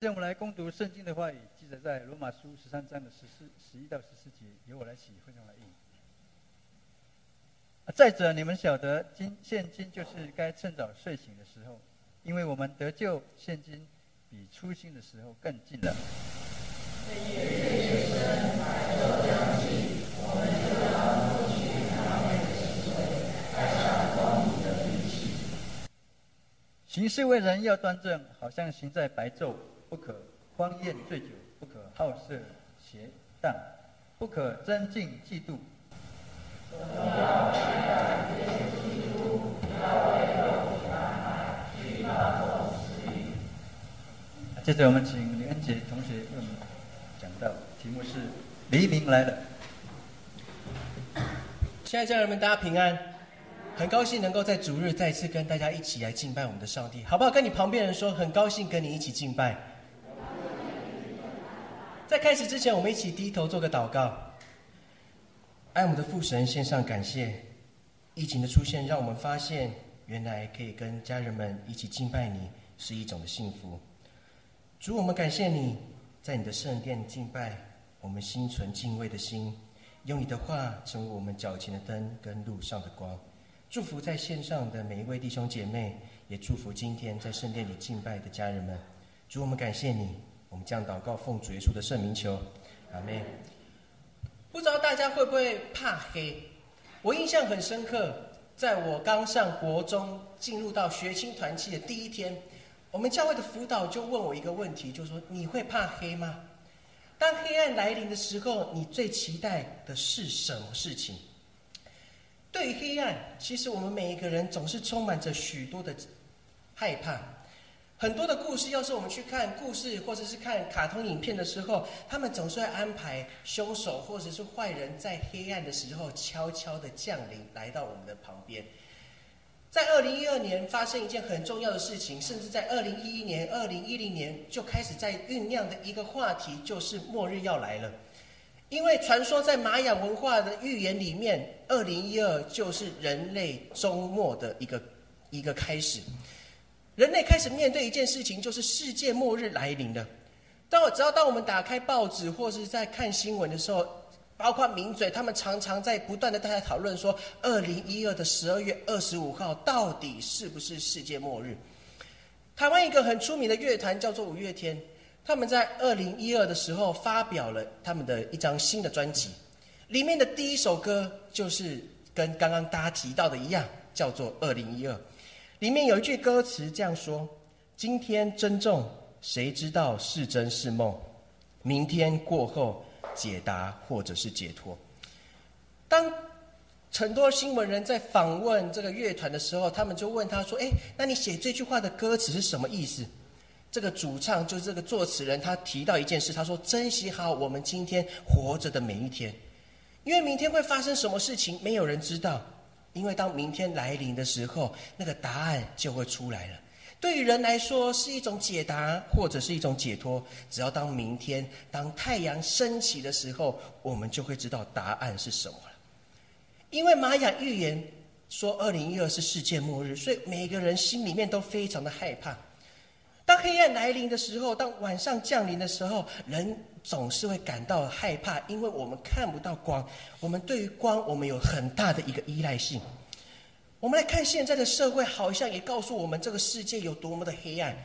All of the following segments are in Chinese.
现在我们来攻读圣经的话语，记载在罗马书十三章的十四、十一到十四节，由我来起，非常来应。再者，你们晓得，今现今就是该趁早睡醒的时候，因为我们得救，现今比初心的时候更近了。行事为人要端正，好像行在白昼。不可荒宴醉酒，不可好色邪荡，不可增进嫉妒。接着我们请李恩杰同学为我们讲到，题目是“黎明来了”。亲爱的家人们，大家平安，很高兴能够在主日再次跟大家一起来敬拜我们的上帝，好不好？跟你旁边人说，很高兴跟你一起敬拜。在开始之前，我们一起低头做个祷告。爱我们的父神，献上感谢。疫情的出现，让我们发现，原来可以跟家人们一起敬拜你，是一种的幸福。主，我们感谢你，在你的圣殿敬拜，我们心存敬畏的心，用你的话成为我们脚前的灯跟路上的光。祝福在线上的每一位弟兄姐妹，也祝福今天在圣殿里敬拜的家人们。主，我们感谢你。我们将祷告奉主耶稣的圣名求，阿妹。不知道大家会不会怕黑？我印象很深刻，在我刚上国中进入到学青团契的第一天，我们教会的辅导就问我一个问题，就说：“你会怕黑吗？当黑暗来临的时候，你最期待的是什么事情？”对于黑暗，其实我们每一个人总是充满着许多的害怕。很多的故事，要是我们去看故事，或者是看卡通影片的时候，他们总是会安排凶手或者是坏人在黑暗的时候悄悄的降临，来到我们的旁边。在二零一二年发生一件很重要的事情，甚至在二零一一年、二零一零年就开始在酝酿的一个话题，就是末日要来了。因为传说在玛雅文化的预言里面，二零一二就是人类周末的一个一个开始。人类开始面对一件事情，就是世界末日来临了。当我只要当我们打开报纸或是在看新闻的时候，包括名嘴，他们常常在不断的大家讨论说，二零一二的十二月二十五号到底是不是世界末日？台湾一个很出名的乐团叫做五月天，他们在二零一二的时候发表了他们的一张新的专辑，里面的第一首歌就是跟刚刚大家提到的一样，叫做二零一二。里面有一句歌词这样说：“今天珍重，谁知道是真是梦？明天过后，解答或者是解脱。”当很多新闻人在访问这个乐团的时候，他们就问他说：“哎，那你写这句话的歌词是什么意思？”这个主唱就是这个作词人，他提到一件事，他说：“珍惜好我们今天活着的每一天，因为明天会发生什么事情，没有人知道。”因为当明天来临的时候，那个答案就会出来了。对于人来说，是一种解答，或者是一种解脱。只要当明天，当太阳升起的时候，我们就会知道答案是什么了。因为玛雅预言说，二零一二是世界末日，所以每个人心里面都非常的害怕。当黑暗来临的时候，当晚上降临的时候，人。总是会感到害怕，因为我们看不到光。我们对于光，我们有很大的一个依赖性。我们来看现在的社会，好像也告诉我们这个世界有多么的黑暗。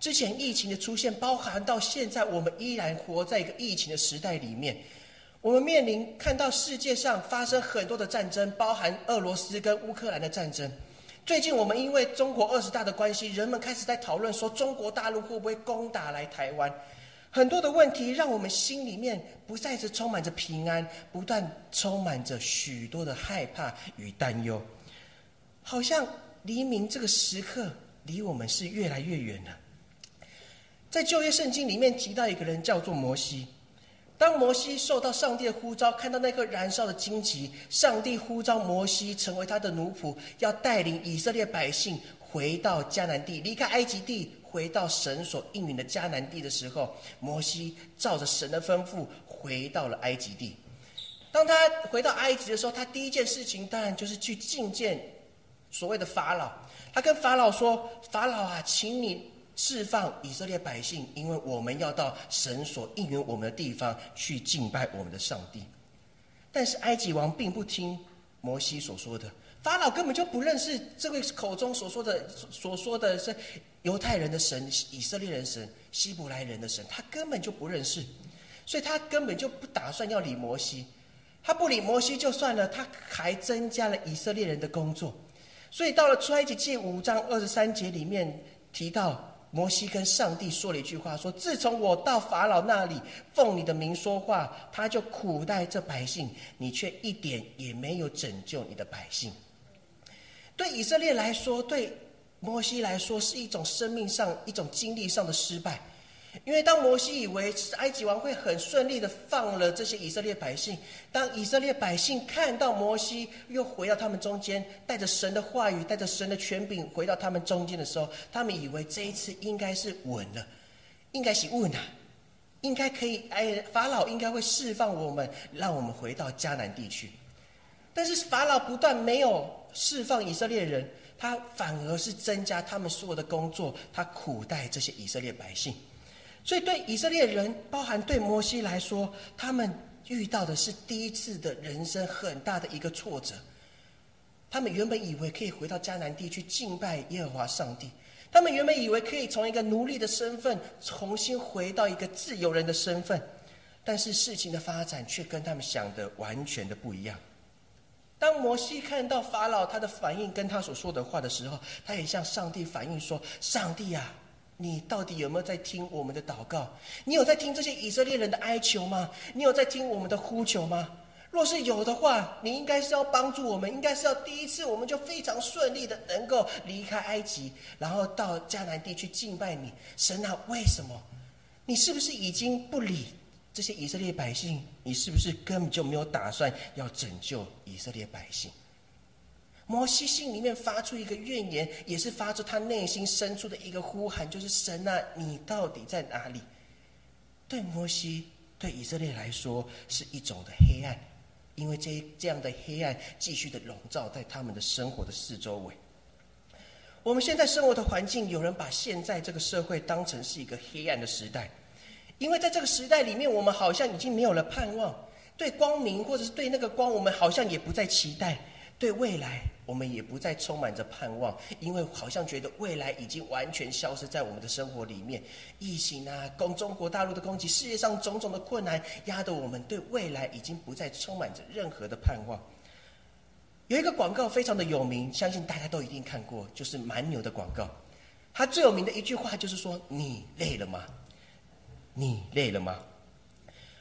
之前疫情的出现，包含到现在，我们依然活在一个疫情的时代里面。我们面临看到世界上发生很多的战争，包含俄罗斯跟乌克兰的战争。最近我们因为中国二十大的关系，人们开始在讨论说，中国大陆会不会攻打来台湾？很多的问题让我们心里面不再是充满着平安，不断充满着许多的害怕与担忧，好像黎明这个时刻离我们是越来越远了。在旧约圣经里面提到一个人叫做摩西，当摩西受到上帝的呼召，看到那颗燃烧的荆棘，上帝呼召摩西成为他的奴仆，要带领以色列百姓回到迦南地，离开埃及地。回到神所应允的迦南地的时候，摩西照着神的吩咐回到了埃及地。当他回到埃及的时候，他第一件事情当然就是去觐见所谓的法老。他跟法老说：“法老啊，请你释放以色列百姓，因为我们要到神所应允我们的地方去敬拜我们的上帝。但是埃及王并不听摩西所说的，法老根本就不认识这位口中所说的所说的是犹太人的神、以色列人神、希伯来人的神，他根本就不认识，所以他根本就不打算要理摩西。他不理摩西就算了，他还增加了以色列人的工作。所以到了出埃及记五章二十三节里面提到。摩西跟上帝说了一句话：“说自从我到法老那里奉你的名说话，他就苦待这百姓，你却一点也没有拯救你的百姓。”对以色列来说，对摩西来说，是一种生命上、一种经历上的失败。因为当摩西以为埃及王会很顺利的放了这些以色列百姓，当以色列百姓看到摩西又回到他们中间，带着神的话语、带着神的权柄回到他们中间的时候，他们以为这一次应该是稳了，应该是稳了，应该可以，哎，法老应该会释放我们，让我们回到迦南地区。但是法老不但没有释放以色列人，他反而是增加他们所有的工作，他苦待这些以色列百姓。所以，对以色列人，包含对摩西来说，他们遇到的是第一次的人生很大的一个挫折。他们原本以为可以回到迦南地去敬拜耶和华上帝，他们原本以为可以从一个奴隶的身份重新回到一个自由人的身份，但是事情的发展却跟他们想的完全的不一样。当摩西看到法老他的反应跟他所说的话的时候，他也向上帝反映说：“上帝啊！”你到底有没有在听我们的祷告？你有在听这些以色列人的哀求吗？你有在听我们的呼求吗？若是有的话，你应该是要帮助我们，应该是要第一次我们就非常顺利的能够离开埃及，然后到迦南地去敬拜你。神啊，为什么？你是不是已经不理这些以色列百姓？你是不是根本就没有打算要拯救以色列百姓？摩西心里面发出一个怨言，也是发出他内心深处的一个呼喊，就是神啊，你到底在哪里？对摩西，对以色列来说是一种的黑暗，因为这这样的黑暗继续的笼罩在他们的生活的四周围。我们现在生活的环境，有人把现在这个社会当成是一个黑暗的时代，因为在这个时代里面，我们好像已经没有了盼望，对光明或者是对那个光，我们好像也不再期待，对未来。我们也不再充满着盼望，因为好像觉得未来已经完全消失在我们的生活里面。疫情啊，攻中国大陆的攻击，世界上种种的困难，压得我们对未来已经不再充满着任何的盼望。有一个广告非常的有名，相信大家都一定看过，就是蛮牛的广告。它最有名的一句话就是说：“你累了吗？你累了吗？”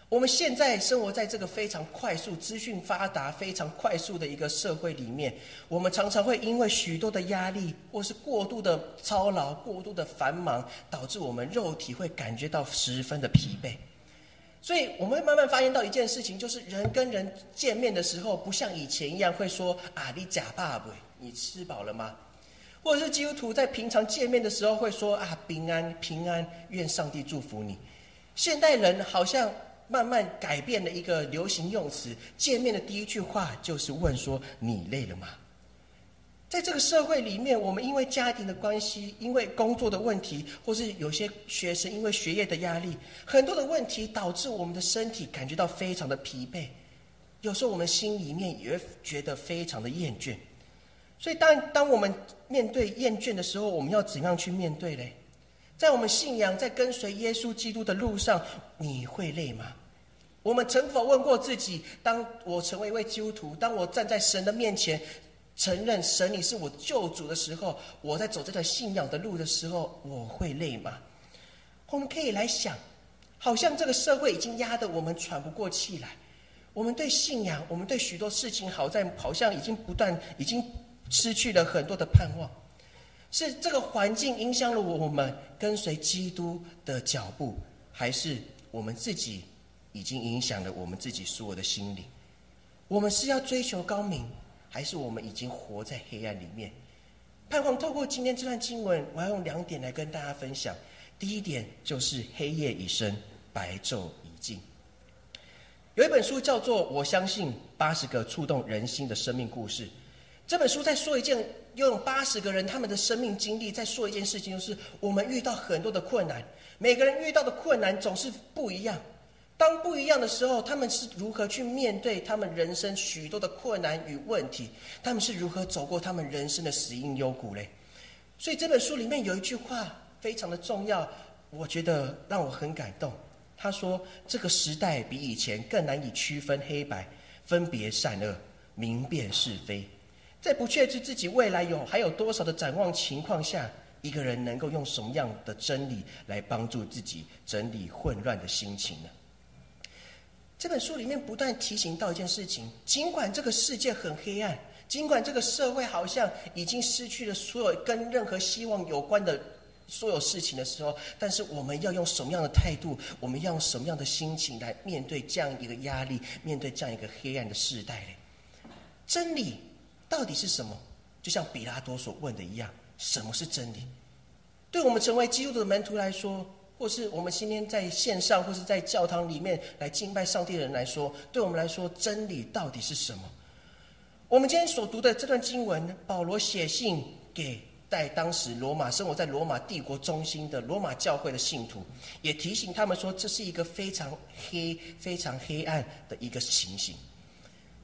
我们现在生活在这个非常快速、资讯发达、非常快速的一个社会里面，我们常常会因为许多的压力，或是过度的操劳、过度的繁忙，导致我们肉体会感觉到十分的疲惫。所以，我们会慢慢发现到一件事情，就是人跟人见面的时候，不像以前一样会说：“啊，你假爸爸，你吃饱了吗？”或者是基督徒在平常见面的时候会说：“啊，平安，平安，愿上帝祝福你。”现代人好像。慢慢改变了一个流行用词，见面的第一句话就是问说：“你累了吗？”在这个社会里面，我们因为家庭的关系，因为工作的问题，或是有些学生因为学业的压力，很多的问题导致我们的身体感觉到非常的疲惫。有时候我们心里面也觉得非常的厌倦。所以，当当我们面对厌倦的时候，我们要怎样去面对嘞？在我们信仰、在跟随耶稣基督的路上，你会累吗？我们曾否问过自己：当我成为一位基督徒，当我站在神的面前，承认神你是我救主的时候，我在走这条信仰的路的时候，我会累吗？我们可以来想，好像这个社会已经压得我们喘不过气来。我们对信仰，我们对许多事情，好在好像已经不断，已经失去了很多的盼望。是这个环境影响了我们跟随基督的脚步，还是我们自己已经影响了我们自己所有的心灵？我们是要追求高明，还是我们已经活在黑暗里面？盼望透过今天这段经文，我要用两点来跟大家分享。第一点就是黑夜已深，白昼已尽。有一本书叫做《我相信八十个触动人心的生命故事》。这本书在说一件，用八十个人他们的生命经历在说一件事情，就是我们遇到很多的困难，每个人遇到的困难总是不一样。当不一样的时候，他们是如何去面对他们人生许多的困难与问题？他们是如何走过他们人生的死荫幽谷嘞？所以这本书里面有一句话非常的重要，我觉得让我很感动。他说：“这个时代比以前更难以区分黑白，分别善恶，明辨是非。在不确知自己未来有还有多少的展望情况下，一个人能够用什么样的真理来帮助自己整理混乱的心情呢？”这本书里面不断提醒到一件事情：尽管这个世界很黑暗，尽管这个社会好像已经失去了所有跟任何希望有关的所有事情的时候，但是我们要用什么样的态度？我们要用什么样的心情来面对这样一个压力？面对这样一个黑暗的时代呢？真理到底是什么？就像比拉多所问的一样：什么是真理？对我们成为基督的门徒来说。或是我们今天在线上，或是在教堂里面来敬拜上帝的人来说，对我们来说，真理到底是什么？我们今天所读的这段经文，保罗写信给在当时罗马生活在罗马帝国中心的罗马教会的信徒，也提醒他们说，这是一个非常黑、非常黑暗的一个情形。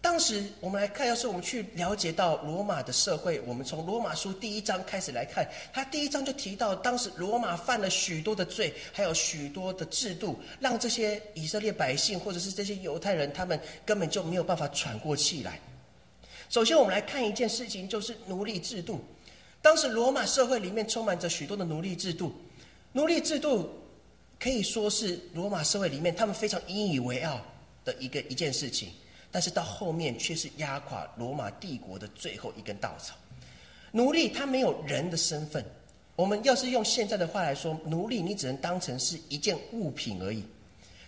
当时我们来看，要是我们去了解到罗马的社会，我们从罗马书第一章开始来看，他第一章就提到，当时罗马犯了许多的罪，还有许多的制度，让这些以色列百姓或者是这些犹太人，他们根本就没有办法喘过气来。首先，我们来看一件事情，就是奴隶制度。当时罗马社会里面充满着许多的奴隶制度，奴隶制度可以说是罗马社会里面他们非常引以为傲的一个一件事情。但是到后面却是压垮罗马帝国的最后一根稻草。奴隶他没有人的身份，我们要是用现在的话来说，奴隶你只能当成是一件物品而已。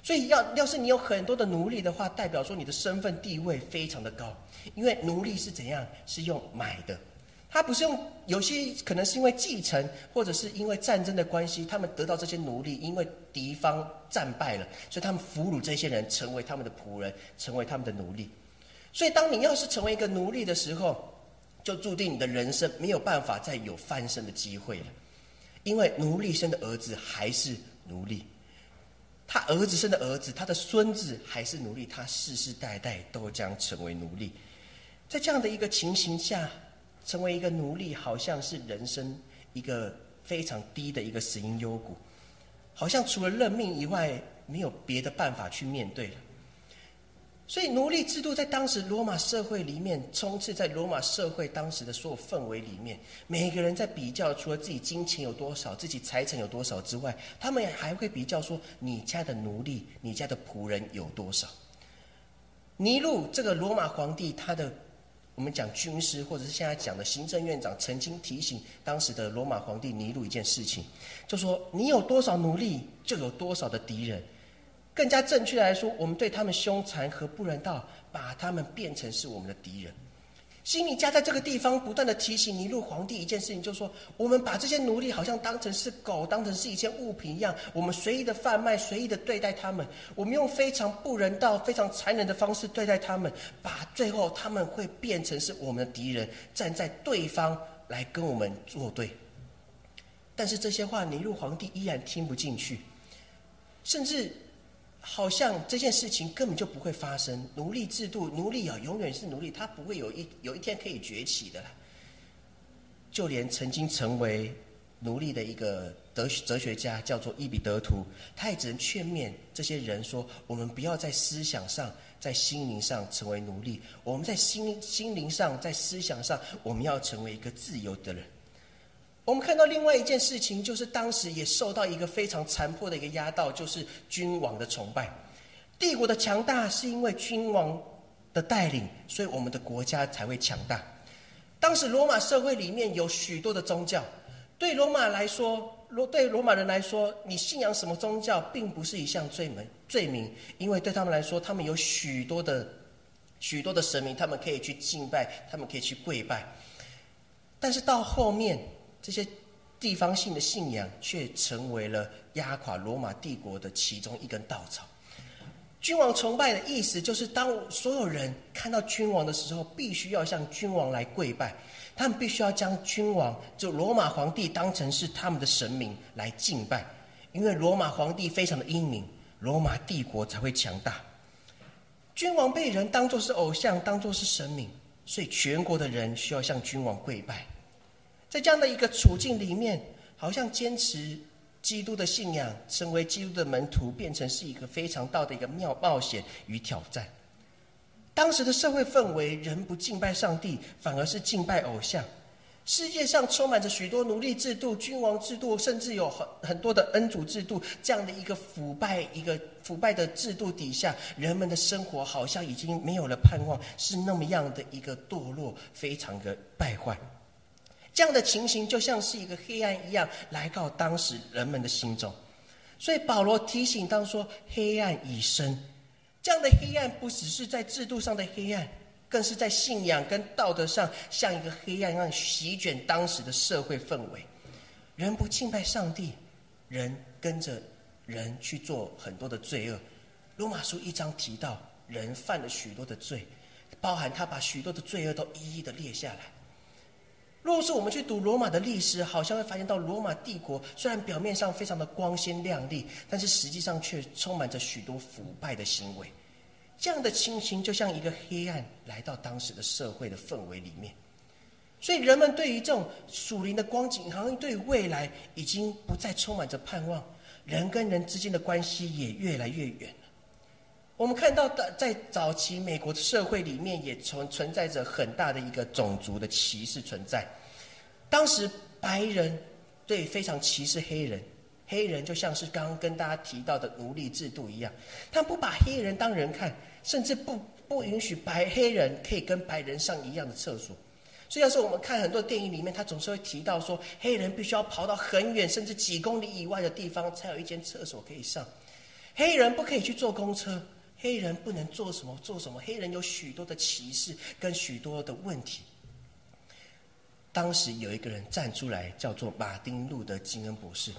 所以要要是你有很多的奴隶的话，代表说你的身份地位非常的高，因为奴隶是怎样是用买的。他不是用有些可能是因为继承，或者是因为战争的关系，他们得到这些奴隶，因为敌方战败了，所以他们俘虏这些人，成为他们的仆人，成为他们的奴隶。所以，当你要是成为一个奴隶的时候，就注定你的人生没有办法再有翻身的机会了，因为奴隶生的儿子还是奴隶，他儿子生的儿子，他的孙子还是奴隶，他世世代代都将成为奴隶。在这样的一个情形下。成为一个奴隶，好像是人生一个非常低的一个死因幽谷，好像除了认命以外，没有别的办法去面对了。所以，奴隶制度在当时罗马社会里面，充斥在罗马社会当时的所有氛围里面。每个人在比较，除了自己金钱有多少、自己财产有多少之外，他们还会比较说：你家的奴隶、你家的仆人有多少？尼禄这个罗马皇帝，他的。我们讲军师，或者是现在讲的行政院长，曾经提醒当时的罗马皇帝尼禄一件事情，就说：你有多少奴隶，就有多少的敌人。更加正确来说，我们对他们凶残和不人道，把他们变成是我们的敌人。西米加在这个地方不断的提醒尼禄皇帝一件事情，就是说，我们把这些奴隶好像当成是狗，当成是一件物品一样，我们随意的贩卖，随意的对待他们，我们用非常不人道、非常残忍的方式对待他们，把最后他们会变成是我们的敌人，站在对方来跟我们作对。但是这些话，尼禄皇帝依然听不进去，甚至。好像这件事情根本就不会发生，奴隶制度，奴隶啊，永远是奴隶，他不会有一有一天可以崛起的。就连曾经成为奴隶的一个德哲学家，叫做伊比德图，他也只能劝勉这些人说：我们不要在思想上、在心灵上成为奴隶，我们在心心灵上、在思想上，我们要成为一个自由的人。我们看到另外一件事情，就是当时也受到一个非常残破的一个压倒，就是君王的崇拜。帝国的强大是因为君王的带领，所以我们的国家才会强大。当时罗马社会里面有许多的宗教，对罗马来说，罗对罗马人来说，你信仰什么宗教并不是一项罪名，罪名，因为对他们来说，他们有许多的许多的神明，他们可以去敬拜，他们可以去跪拜。但是到后面。这些地方性的信仰却成为了压垮罗马帝国的其中一根稻草。君王崇拜的意思就是，当所有人看到君王的时候，必须要向君王来跪拜，他们必须要将君王，就罗马皇帝当成是他们的神明来敬拜，因为罗马皇帝非常的英明，罗马帝国才会强大。君王被人当作是偶像，当作是神明，所以全国的人需要向君王跪拜。在这样的一个处境里面，好像坚持。基督的信仰，成为基督的门徒，变成是一个非常大的一个妙冒险与挑战。当时的社会氛围，人不敬拜上帝，反而是敬拜偶像。世界上充满着许多奴隶制度、君王制度，甚至有很很多的恩主制度，这样的一个腐败、一个腐败的制度底下，人们的生活好像已经没有了盼望，是那么样的一个堕落，非常的败坏。这样的情形就像是一个黑暗一样来到当时人们的心中，所以保罗提醒当说黑暗已深，这样的黑暗不只是在制度上的黑暗，更是在信仰跟道德上像一个黑暗一样席卷当时的社会氛围。人不敬拜上帝，人跟着人去做很多的罪恶。罗马书一章提到，人犯了许多的罪，包含他把许多的罪恶都一一的列下来。若是我们去读罗马的历史，好像会发现到罗马帝国虽然表面上非常的光鲜亮丽，但是实际上却充满着许多腐败的行为。这样的情形就像一个黑暗来到当时的社会的氛围里面，所以人们对于这种属灵的光景，好像对未来已经不再充满着盼望，人跟人之间的关系也越来越远。我们看到的，在早期美国的社会里面，也存存在着很大的一个种族的歧视存在。当时白人对非常歧视黑人，黑人就像是刚刚跟大家提到的奴隶制度一样，他不把黑人当人看，甚至不不允许白黑人可以跟白人上一样的厕所。所以，要是我们看很多电影里面，他总是会提到说，黑人必须要跑到很远，甚至几公里以外的地方才有一间厕所可以上，黑人不可以去坐公车。黑人不能做什么？做什么？黑人有许多的歧视跟许多的问题。当时有一个人站出来，叫做马丁路德金恩博士。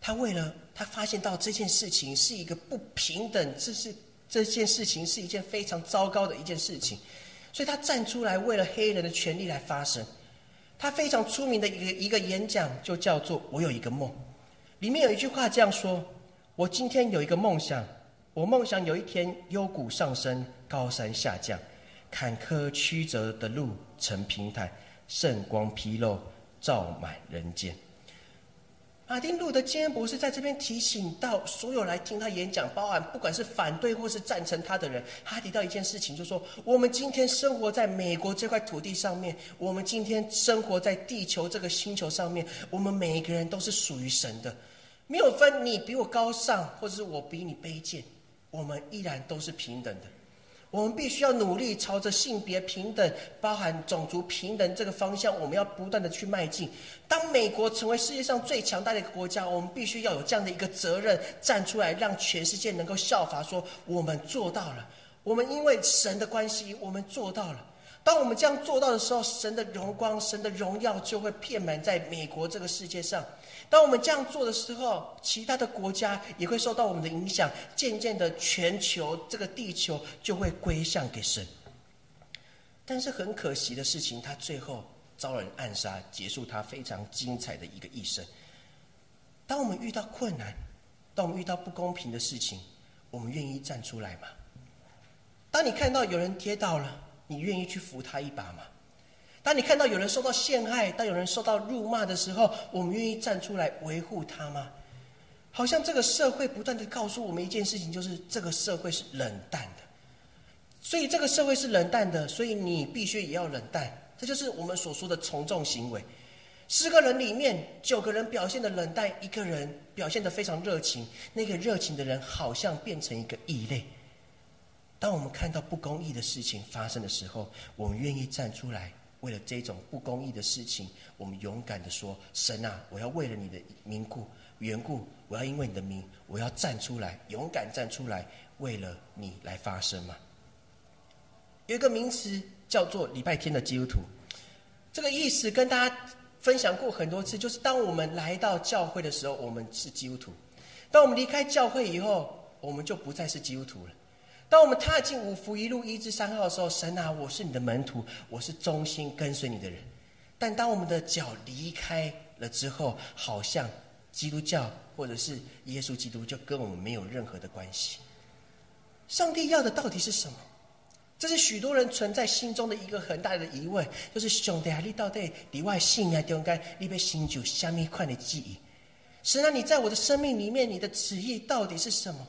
他为了他发现到这件事情是一个不平等，这是这件事情是一件非常糟糕的一件事情，所以他站出来为了黑人的权利来发声。他非常出名的一个一个演讲就叫做“我有一个梦”，里面有一句话这样说：“我今天有一个梦想。”我梦想有一天幽谷上升，高山下降，坎坷曲折的路成平坦，圣光披露，照满人间。马丁路德金恩博士在这边提醒到所有来听他演讲，包含不管是反对或是赞成他的人，他提到一件事情，就是说我们今天生活在美国这块土地上面，我们今天生活在地球这个星球上面，我们每一个人都是属于神的，没有分你比我高尚，或者是我比你卑贱。我们依然都是平等的，我们必须要努力朝着性别平等、包含种族平等这个方向，我们要不断的去迈进。当美国成为世界上最强大的一个国家，我们必须要有这样的一个责任，站出来让全世界能够效法，说我们做到了。我们因为神的关系，我们做到了。当我们这样做到的时候，神的荣光、神的荣耀就会遍满在美国这个世界上。当我们这样做的时候，其他的国家也会受到我们的影响，渐渐的，全球这个地球就会归向给神。但是很可惜的事情，他最后遭人暗杀，结束他非常精彩的一个一生。当我们遇到困难，当我们遇到不公平的事情，我们愿意站出来吗？当你看到有人跌倒了，你愿意去扶他一把吗？当你看到有人受到陷害，当有人受到辱骂的时候，我们愿意站出来维护他吗？好像这个社会不断的告诉我们一件事情，就是这个社会是冷淡的。所以这个社会是冷淡的，所以你必须也要冷淡。这就是我们所说的从众行为。十个人里面，九个人表现的冷淡，一个人表现的非常热情。那个热情的人好像变成一个异类。当我们看到不公义的事情发生的时候，我们愿意站出来。为了这种不公义的事情，我们勇敢的说：“神啊，我要为了你的名故缘故，我要因为你的名，我要站出来，勇敢站出来，为了你来发声嘛。”有一个名词叫做“礼拜天的基督徒”，这个意思跟大家分享过很多次，就是当我们来到教会的时候，我们是基督徒；当我们离开教会以后，我们就不再是基督徒了。当我们踏进五福一路一至三号的时候，神啊，我是你的门徒，我是忠心跟随你的人。但当我们的脚离开了之后，好像基督教或者是耶稣基督就跟我们没有任何的关系。上帝要的到底是什么？这是许多人存在心中的一个很大的疑问，就是兄弟啊，你到底里外信啊，中间你被新酒下面一块的记忆？神啊，你在我的生命里面，你的旨意到底是什么？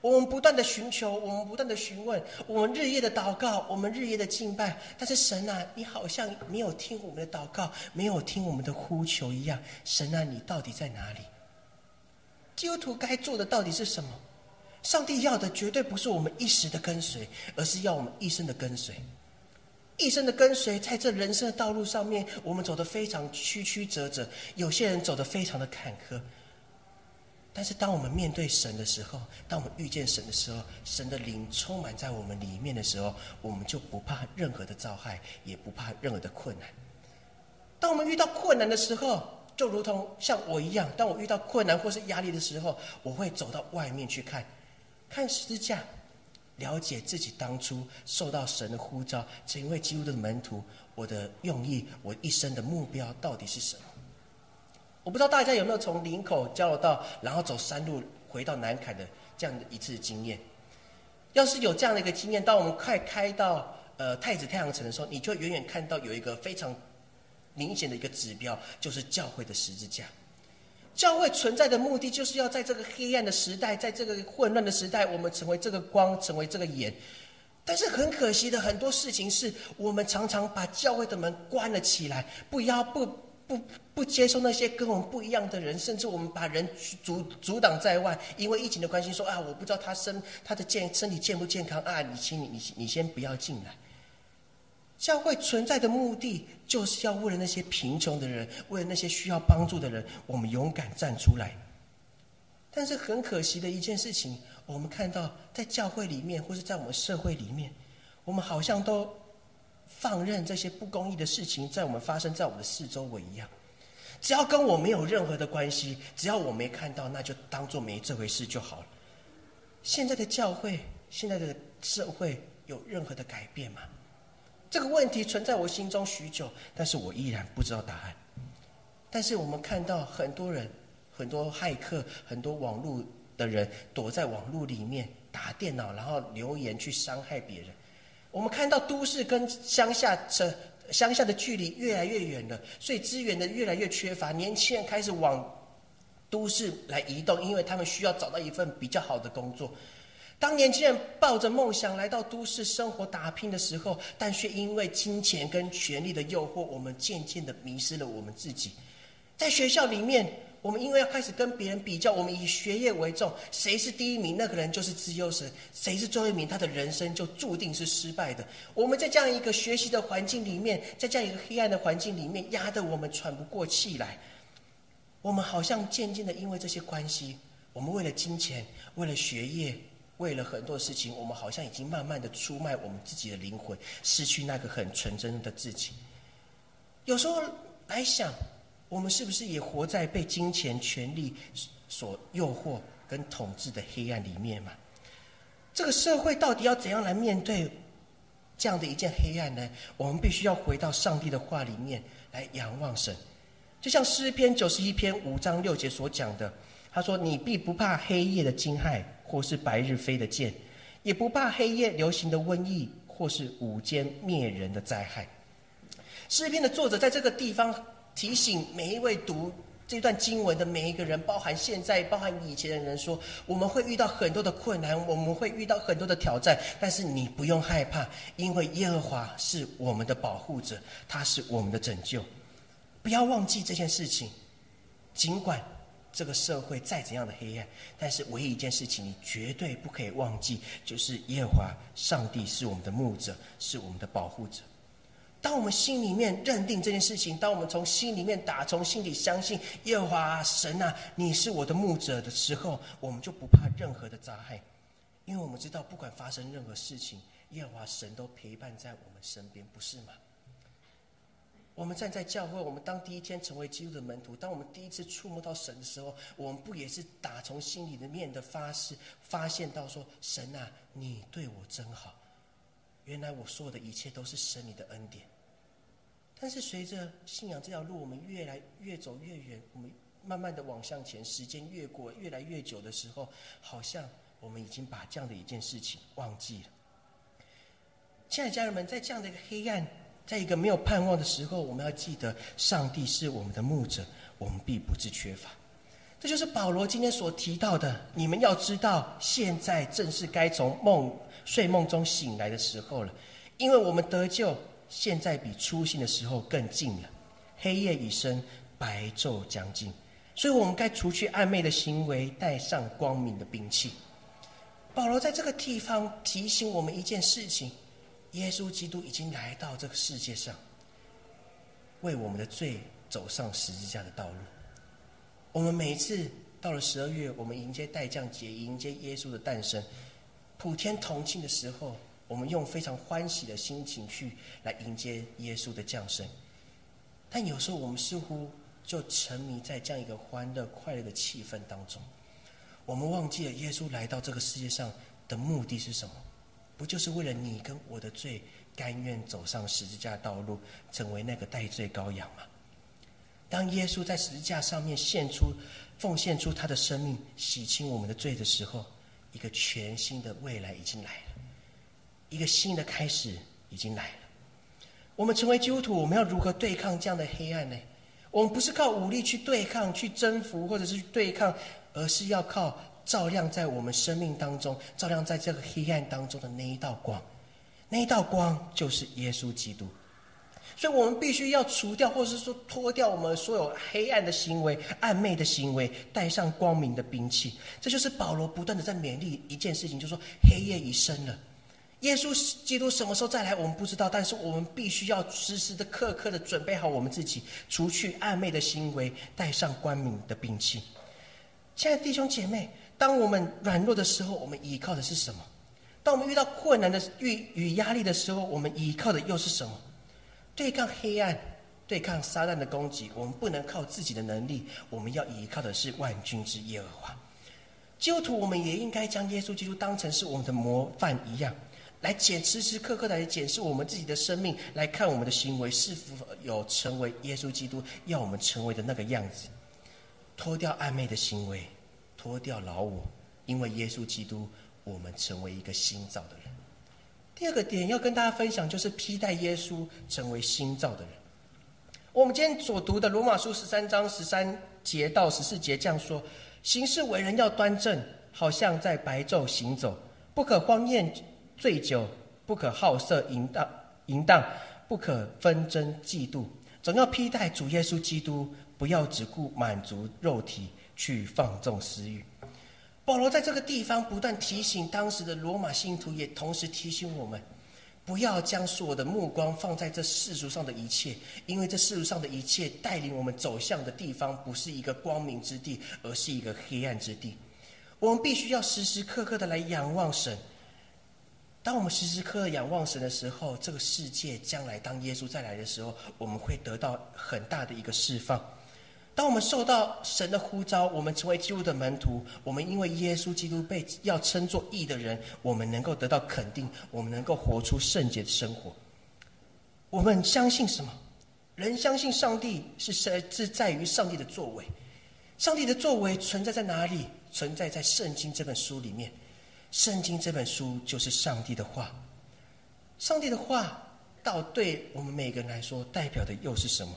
我们不断的寻求，我们不断的询问，我们日夜的祷告，我们日夜的敬拜。但是神啊，你好像没有听我们的祷告，没有听我们的呼求一样。神啊，你到底在哪里？基督徒该做的到底是什么？上帝要的绝对不是我们一时的跟随，而是要我们一生的跟随。一生的跟随，在这人生的道路上面，我们走得非常曲曲折折，有些人走得非常的坎坷。但是，当我们面对神的时候，当我们遇见神的时候，神的灵充满在我们里面的时候，我们就不怕任何的遭害，也不怕任何的困难。当我们遇到困难的时候，就如同像我一样，当我遇到困难或是压力的时候，我会走到外面去看。看十字架，了解自己当初受到神的呼召，成为基督的门徒。我的用意，我一生的目标到底是什么？我不知道大家有没有从林口交流道，然后走山路回到南坎的这样的一次经验。要是有这样的一个经验，当我们快开到呃太子太阳城的时候，你就远远看到有一个非常明显的一个指标，就是教会的十字架。教会存在的目的，就是要在这个黑暗的时代，在这个混乱的时代，我们成为这个光，成为这个眼。但是很可惜的，很多事情是我们常常把教会的门关了起来，不要不不不接受那些跟我们不一样的人，甚至我们把人阻阻挡在外，因为疫情的关系，说啊，我不知道他身他的健身体健不健康啊，你请你你你先不要进来。教会存在的目的，就是要为了那些贫穷的人，为了那些需要帮助的人，我们勇敢站出来。但是很可惜的一件事情，我们看到在教会里面，或是在我们社会里面，我们好像都放任这些不公义的事情在我们发生在我们的四周围一样。只要跟我没有任何的关系，只要我没看到，那就当做没这回事就好了。现在的教会，现在的社会有任何的改变吗？这个问题存在我心中许久，但是我依然不知道答案。但是我们看到很多人、很多骇客、很多网络的人躲在网络里面打电脑，然后留言去伤害别人。我们看到都市跟乡下这乡下的距离越来越远了，所以资源的越来越缺乏，年轻人开始往都市来移动，因为他们需要找到一份比较好的工作。当年轻人抱着梦想来到都市生活打拼的时候，但却因为金钱跟权力的诱惑，我们渐渐的迷失了我们自己。在学校里面，我们因为要开始跟别人比较，我们以学业为重，谁是第一名，那个人就是自由神；谁是最后一名，他的人生就注定是失败的。我们在这样一个学习的环境里面，在这样一个黑暗的环境里面，压得我们喘不过气来。我们好像渐渐的因为这些关系，我们为了金钱，为了学业。为了很多事情，我们好像已经慢慢的出卖我们自己的灵魂，失去那个很纯真的自己。有时候来想，我们是不是也活在被金钱、权力所诱惑跟统治的黑暗里面嘛？这个社会到底要怎样来面对这样的一件黑暗呢？我们必须要回到上帝的话里面来仰望神，就像诗篇九十一篇五章六节所讲的，他说：“你必不怕黑夜的惊骇。”或是白日飞的箭，也不怕黑夜流行的瘟疫，或是午间灭人的灾害。诗篇的作者在这个地方提醒每一位读这段经文的每一个人，包含现在、包含以前的人，说我们会遇到很多的困难，我们会遇到很多的挑战，但是你不用害怕，因为耶和华是我们的保护者，他是我们的拯救。不要忘记这件事情，尽管。这个社会再怎样的黑暗，但是唯一一件事情你绝对不可以忘记，就是耶和华上帝是我们的牧者，是我们的保护者。当我们心里面认定这件事情，当我们从心里面打从心里相信耶和华神啊，你是我的牧者的时候，我们就不怕任何的灾害，因为我们知道不管发生任何事情，耶和华神都陪伴在我们身边，不是吗？我们站在教会，我们当第一天成为基督的门徒，当我们第一次触摸到神的时候，我们不也是打从心里的面的发誓，发现到说：神啊，你对我真好。原来我所有的一切都是神你的恩典。但是随着信仰这条路，我们越来越走越远，我们慢慢的往向前，时间越过越来越久的时候，好像我们已经把这样的一件事情忘记了。亲爱的家人们，在这样的一个黑暗。在一个没有盼望的时候，我们要记得，上帝是我们的牧者，我们必不致缺乏。这就是保罗今天所提到的。你们要知道，现在正是该从梦睡梦中醒来的时候了，因为我们得救，现在比出信的时候更近了。黑夜已深，白昼将近，所以我们该除去暧昧的行为，带上光明的兵器。保罗在这个地方提醒我们一件事情。耶稣基督已经来到这个世界上，为我们的罪走上十字架的道路。我们每一次到了十二月，我们迎接代降节，迎接耶稣的诞生，普天同庆的时候，我们用非常欢喜的心情去来迎接耶稣的降生。但有时候我们似乎就沉迷在这样一个欢乐、快乐的气氛当中，我们忘记了耶稣来到这个世界上的目的是什么。不就是为了你跟我的罪，甘愿走上十字架道路，成为那个代罪羔羊吗？当耶稣在十字架上面献出、奉献出他的生命，洗清我们的罪的时候，一个全新的未来已经来了，一个新的开始已经来了。我们成为基督徒，我们要如何对抗这样的黑暗呢？我们不是靠武力去对抗、去征服，或者是去对抗，而是要靠。照亮在我们生命当中，照亮在这个黑暗当中的那一道光，那一道光就是耶稣基督。所以，我们必须要除掉，或是说脱掉我们所有黑暗的行为、暗昧的行为，带上光明的兵器。这就是保罗不断的在勉励一件事情，就是说黑夜已深了。耶稣基督什么时候再来，我们不知道，但是我们必须要时时的、刻刻的准备好我们自己，除去暗昧的行为，带上光明的兵器。亲爱的弟兄姐妹。当我们软弱的时候，我们依靠的是什么？当我们遇到困难的遇与压力的时候，我们依靠的又是什么？对抗黑暗、对抗撒旦的攻击，我们不能靠自己的能力，我们要依靠的是万军之耶和华。基督徒，我们也应该将耶稣基督当成是我们的模范一样，来检时时刻刻来检视我们自己的生命，来看我们的行为是否有成为耶稣基督要我们成为的那个样子，脱掉暧昧的行为。脱掉老我，因为耶稣基督，我们成为一个新造的人。第二个点要跟大家分享，就是披戴耶稣，成为新造的人。我们今天所读的罗马书十三章十三节到十四节这样说：行事为人要端正，好像在白昼行走，不可荒宴醉酒，不可好色淫荡淫荡，不可纷争嫉妒，总要披戴主耶稣基督，不要只顾满足肉体。去放纵私欲。保罗在这个地方不断提醒当时的罗马信徒，也同时提醒我们，不要将所有的目光放在这世俗上的一切，因为这世俗上的一切带领我们走向的地方，不是一个光明之地，而是一个黑暗之地。我们必须要时时刻刻的来仰望神。当我们时时刻刻仰望神的时候，这个世界将来当耶稣再来的时候，我们会得到很大的一个释放。当我们受到神的呼召，我们成为基督的门徒，我们因为耶稣基督被要称作义的人，我们能够得到肯定，我们能够活出圣洁的生活。我们相信什么？人相信上帝是是是在于上帝的作为。上帝的作为存在在哪里？存在在圣经这本书里面。圣经这本书就是上帝的话。上帝的话，到对我们每个人来说，代表的又是什么？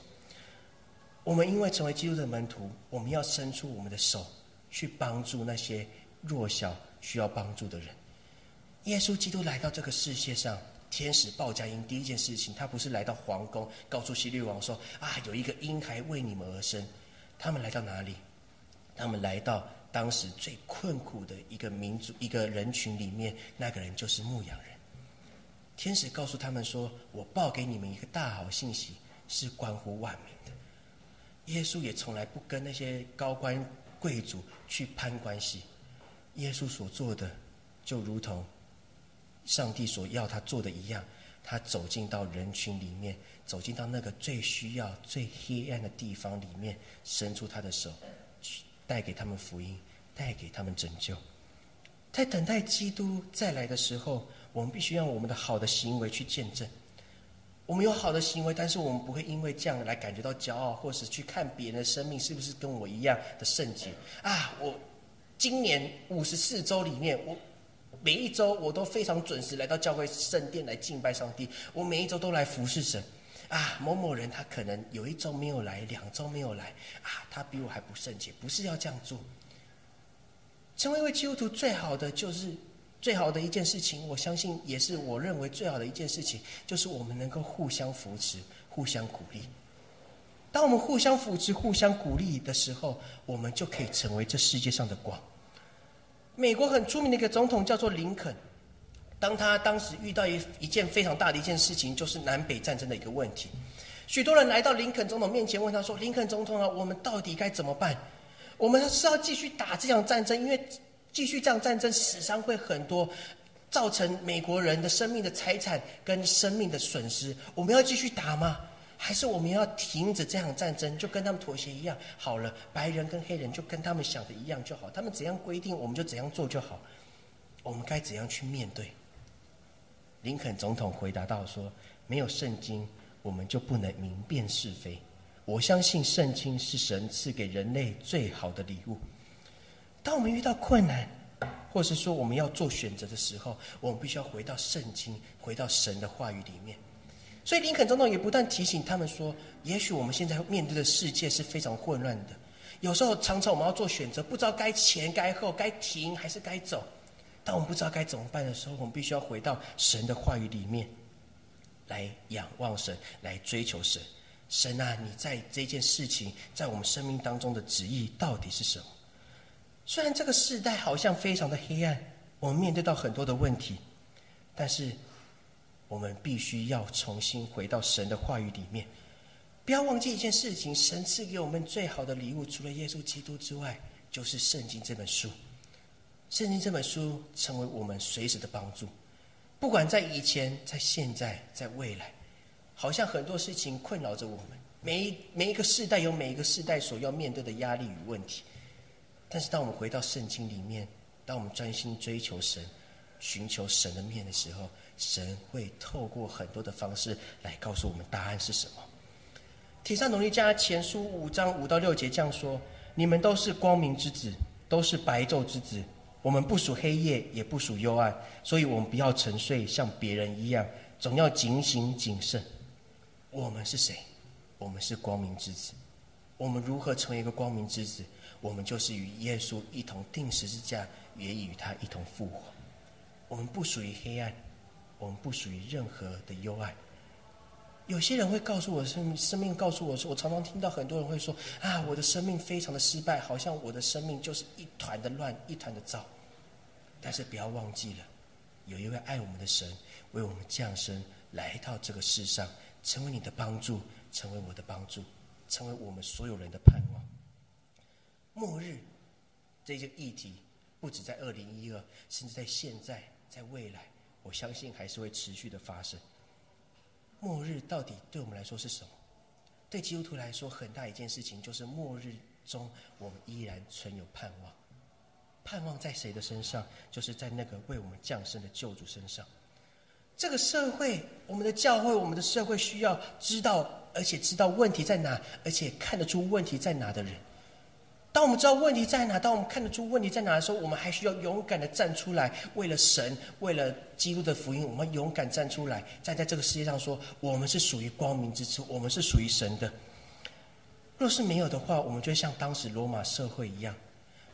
我们因为成为基督的门徒，我们要伸出我们的手，去帮助那些弱小需要帮助的人。耶稣基督来到这个世界上，天使报佳音，第一件事情，他不是来到皇宫，告诉希律王说：“啊，有一个婴孩为你们而生。”他们来到哪里？他们来到当时最困苦的一个民族、一个人群里面，那个人就是牧羊人。天使告诉他们说：“我报给你们一个大好信息，是关乎万民。”耶稣也从来不跟那些高官贵族去攀关系。耶稣所做的，就如同上帝所要他做的一样，他走进到人群里面，走进到那个最需要、最黑暗的地方里面，伸出他的手，去带给他们福音，带给他们拯救。在等待基督再来的时候，我们必须用我们的好的行为去见证。我们有好的行为，但是我们不会因为这样来感觉到骄傲，或是去看别人的生命是不是跟我一样的圣洁啊！我今年五十四周里面，我每一周我都非常准时来到教会圣殿来敬拜上帝，我每一周都来服侍神啊！某某人他可能有一周没有来，两周没有来啊，他比我还不圣洁，不是要这样做。成为一位基督徒最好的就是。最好的一件事情，我相信也是我认为最好的一件事情，就是我们能够互相扶持、互相鼓励。当我们互相扶持、互相鼓励的时候，我们就可以成为这世界上的光。美国很出名的一个总统叫做林肯，当他当时遇到一一件非常大的一件事情，就是南北战争的一个问题。许多人来到林肯总统面前，问他说：“林肯总统啊，我们到底该怎么办？我们是要继续打这场战争？因为……”继续这样战争，死伤会很多，造成美国人的生命的财产跟生命的损失。我们要继续打吗？还是我们要停止这场战争，就跟他们妥协一样？好了，白人跟黑人就跟他们想的一样就好，他们怎样规定，我们就怎样做就好。我们该怎样去面对？林肯总统回答道：“说没有圣经，我们就不能明辨是非。我相信圣经是神赐给人类最好的礼物。”当我们遇到困难，或是说我们要做选择的时候，我们必须要回到圣经，回到神的话语里面。所以林肯总统也不断提醒他们说：，也许我们现在面对的世界是非常混乱的，有时候常常我们要做选择，不知道该前该后，该停还是该走。当我们不知道该怎么办的时候，我们必须要回到神的话语里面，来仰望神，来追求神。神啊，你在这件事情，在我们生命当中的旨意到底是什么？虽然这个时代好像非常的黑暗，我们面对到很多的问题，但是我们必须要重新回到神的话语里面。不要忘记一件事情：神赐给我们最好的礼物，除了耶稣基督之外，就是圣经这本书。圣经这本书成为我们随时的帮助，不管在以前、在现在、在未来，好像很多事情困扰着我们。每一每一个世代有每一个世代所要面对的压力与问题。但是，当我们回到圣经里面，当我们专心追求神、寻求神的面的时候，神会透过很多的方式来告诉我们答案是什么。铁上努力加前书五章五到六节这样说：“你们都是光明之子，都是白昼之子。我们不属黑夜，也不属幽暗，所以我们不要沉睡，像别人一样，总要警醒谨慎。我们是谁？我们是光明之子。我们如何成为一个光明之子？”我们就是与耶稣一同定十字架，也与他一同复活。我们不属于黑暗，我们不属于任何的幽暗。有些人会告诉我，生生命告诉我说，我常常听到很多人会说：“啊，我的生命非常的失败，好像我的生命就是一团的乱，一团的糟。”但是不要忘记了，有一位爱我们的神为我们降生，来到这个世上，成为你的帮助，成为我的帮助，成为我们所有人的盼望。末日这些议题，不止在二零一二，甚至在现在，在未来，我相信还是会持续的发生。末日到底对我们来说是什么？对基督徒来说，很大一件事情就是末日中我们依然存有盼望。盼望在谁的身上？就是在那个为我们降生的救主身上。这个社会，我们的教会，我们的社会需要知道，而且知道问题在哪，而且看得出问题在哪的人。当我们知道问题在哪，当我们看得出问题在哪的时候，我们还需要勇敢的站出来，为了神，为了基督的福音，我们勇敢站出来，站在这个世界上说，我们是属于光明之子，我们是属于神的。若是没有的话，我们就像当时罗马社会一样，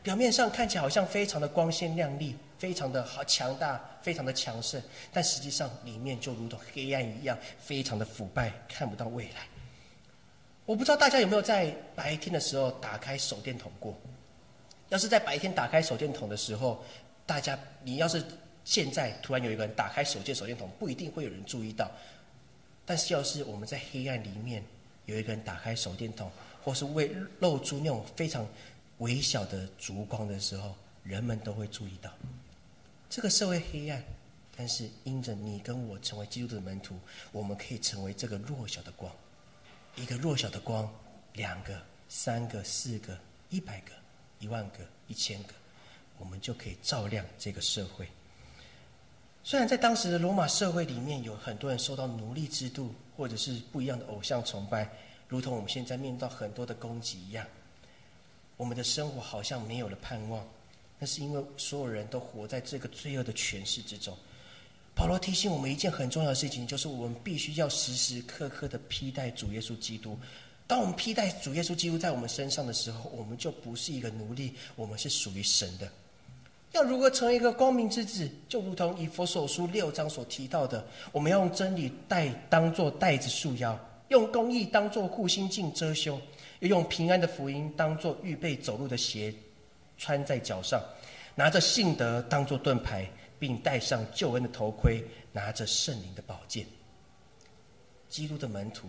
表面上看起来好像非常的光鲜亮丽，非常的好强大，非常的强盛，但实际上里面就如同黑暗一样，非常的腐败，看不到未来。我不知道大家有没有在白天的时候打开手电筒过？要是在白天打开手电筒的时候，大家你要是现在突然有一个人打开手电手电筒，不一定会有人注意到。但是要是我们在黑暗里面有一个人打开手电筒，或是为露出那种非常微小的烛光的时候，人们都会注意到。这个社会黑暗，但是因着你跟我成为基督的门徒，我们可以成为这个弱小的光。一个弱小的光，两个、三个、四个、一百个、一万个、一千个，我们就可以照亮这个社会。虽然在当时的罗马社会里面，有很多人受到奴隶制度或者是不一样的偶像崇拜，如同我们现在面对到很多的攻击一样，我们的生活好像没有了盼望。那是因为所有人都活在这个罪恶的权势之中。保罗提醒我们一件很重要的事情，就是我们必须要时时刻刻的披戴主耶稣基督。当我们披戴主耶稣基督在我们身上的时候，我们就不是一个奴隶，我们是属于神的。要如何成为一个光明之子？就如同以佛所书六章所提到的，我们要用真理带当做带子束腰，用公义当做护心镜遮胸，又用平安的福音当做预备走路的鞋穿在脚上，拿着信德当做盾牌。并戴上救恩的头盔，拿着圣灵的宝剑。基督的门徒，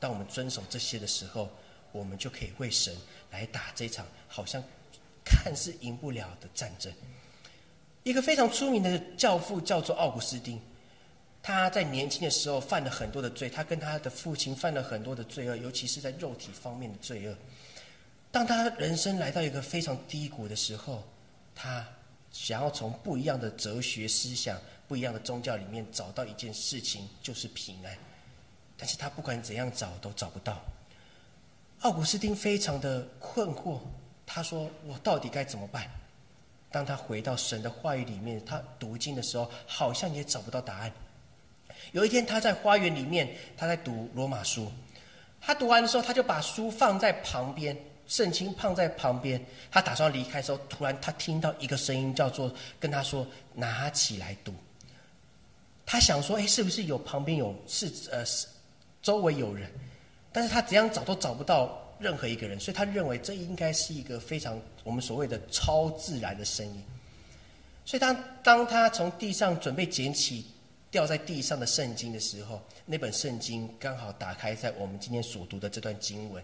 当我们遵守这些的时候，我们就可以为神来打这场好像看似赢不了的战争。一个非常出名的教父叫做奥古斯丁，他在年轻的时候犯了很多的罪，他跟他的父亲犯了很多的罪恶，尤其是在肉体方面的罪恶。当他人生来到一个非常低谷的时候，他。想要从不一样的哲学思想、不一样的宗教里面找到一件事情，就是平安。但是他不管怎样找都找不到。奥古斯丁非常的困惑，他说：“我到底该怎么办？”当他回到神的话语里面，他读经的时候，好像也找不到答案。有一天，他在花园里面，他在读罗马书。他读完的时候，他就把书放在旁边。圣经放在旁边，他打算离开的时候，突然他听到一个声音，叫做跟他说：“拿起来读。”他想说：“哎，是不是有旁边有是呃是周围有人？”但是他怎样找都找不到任何一个人，所以他认为这应该是一个非常我们所谓的超自然的声音。所以当当他从地上准备捡起掉在地上的圣经的时候，那本圣经刚好打开在我们今天所读的这段经文。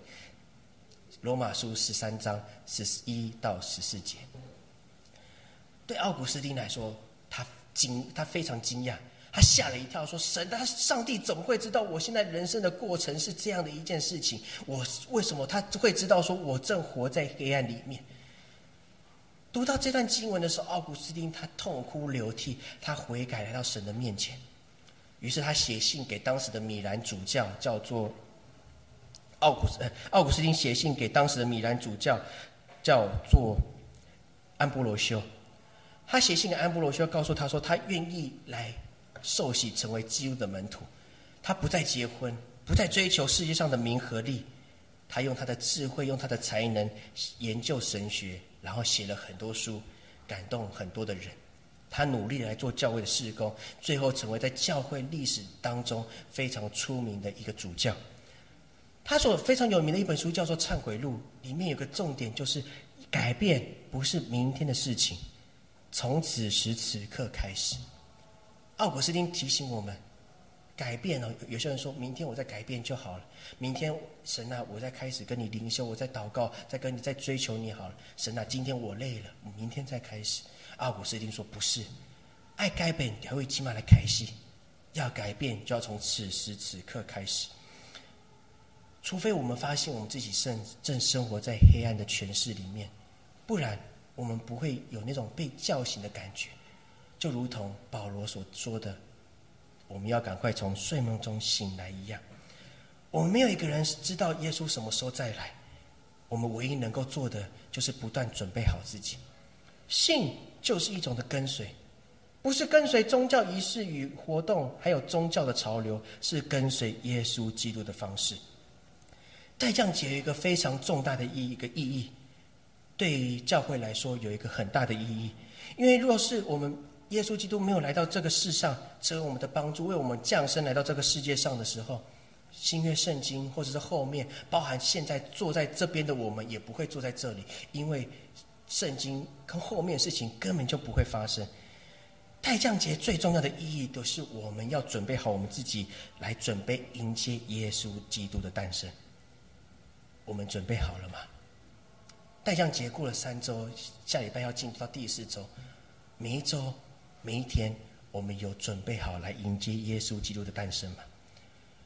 罗马书十三章十一到十四节，对奥古斯丁来说，他惊，他非常惊讶，他吓了一跳，说：“神，他上帝怎么会知道我现在人生的过程是这样的一件事情？我为什么他会知道说我正活在黑暗里面？”读到这段经文的时候，奥古斯丁他痛哭流涕，他悔改来到神的面前，于是他写信给当时的米兰主教，叫做。奥古斯奥古斯丁写信给当时的米兰主教，叫做安波罗修。他写信给安波罗修，告诉他说，他愿意来受洗，成为基督的门徒。他不再结婚，不再追求世界上的名和利。他用他的智慧，用他的才能研究神学，然后写了很多书，感动很多的人。他努力来做教会的事工，最后成为在教会历史当中非常出名的一个主教。他所非常有名的一本书叫做《忏悔录》，里面有个重点，就是改变不是明天的事情，从此时此刻开始。奥古斯丁提醒我们，改变哦。有些人说明天我再改变就好了，明天神啊，我再开始跟你灵修，我再祷告，再跟你再追求你好了。神啊，今天我累了，明天再开始。奥古斯丁说不是，爱改变才会起码来开始，要改变就要从此时此刻开始。除非我们发现我们自己正正生活在黑暗的权势里面，不然我们不会有那种被叫醒的感觉。就如同保罗所说的，我们要赶快从睡梦中醒来一样。我们没有一个人知道耶稣什么时候再来，我们唯一能够做的就是不断准备好自己。信就是一种的跟随，不是跟随宗教仪式与活动，还有宗教的潮流，是跟随耶稣基督的方式。代降节有一个非常重大的意义一个意义，对于教会来说有一个很大的意义。因为若是我们耶稣基督没有来到这个世上，成为我们的帮助，为我们降生来到这个世界上的时候，新约圣经或者是后面包含现在坐在这边的我们，也不会坐在这里，因为圣经跟后面的事情根本就不会发生。代降节最重要的意义，都是我们要准备好我们自己，来准备迎接耶稣基督的诞生。我们准备好了吗？代降节过了三周，下礼拜要进入到第四周。每一周、每一天，我们有准备好来迎接耶稣基督的诞生吗？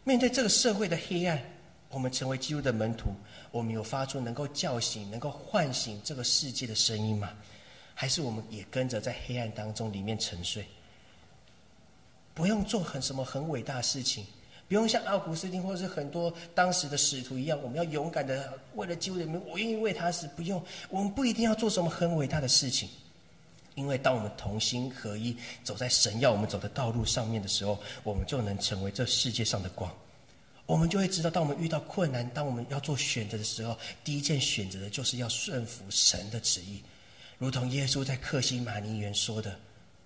面对这个社会的黑暗，我们成为基督的门徒，我们有发出能够叫醒、能够唤醒这个世界的声音吗？还是我们也跟着在黑暗当中里面沉睡？不用做很什么很伟大的事情，不用像奥古斯丁或者是很多当时的使徒一样，我们要勇敢的为了基督的名，我愿意为他死。不用，我们不一定要做什么很伟大的事情，因为当我们同心合一，走在神要我们走的道路上面的时候，我们就能成为这世界上的光。我们就会知道，当我们遇到困难，当我们要做选择的时候，第一件选择的就是要顺服神的旨意，如同耶稣在克西马尼园说的：“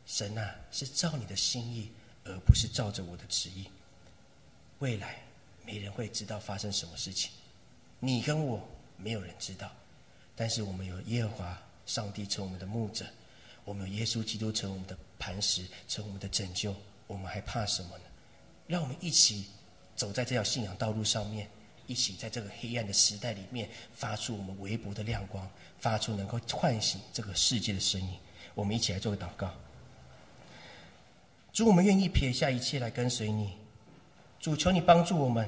神啊，是照你的心意。”而不是照着我的旨意。未来没人会知道发生什么事情，你跟我没有人知道。但是我们有耶和华上帝成我们的牧者，我们有耶稣基督成我们的磐石，成我们的拯救，我们还怕什么呢？让我们一起走在这条信仰道路上面，一起在这个黑暗的时代里面发出我们微薄的亮光，发出能够唤醒这个世界的声音。我们一起来做个祷告。主，我们愿意撇下一切来跟随你。主，求你帮助我们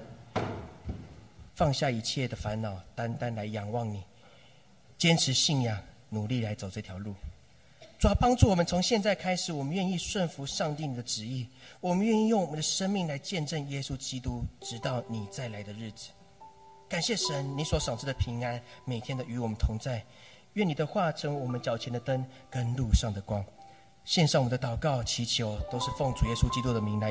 放下一切的烦恼，单单来仰望你，坚持信仰，努力来走这条路。主，帮助我们从现在开始，我们愿意顺服上帝你的旨意，我们愿意用我们的生命来见证耶稣基督，直到你再来的日子。感谢神，你所赏赐的平安，每天的与我们同在。愿你的话成为我们脚前的灯，跟路上的光。献上我们的祷告、祈求，都是奉主耶稣基督的名来。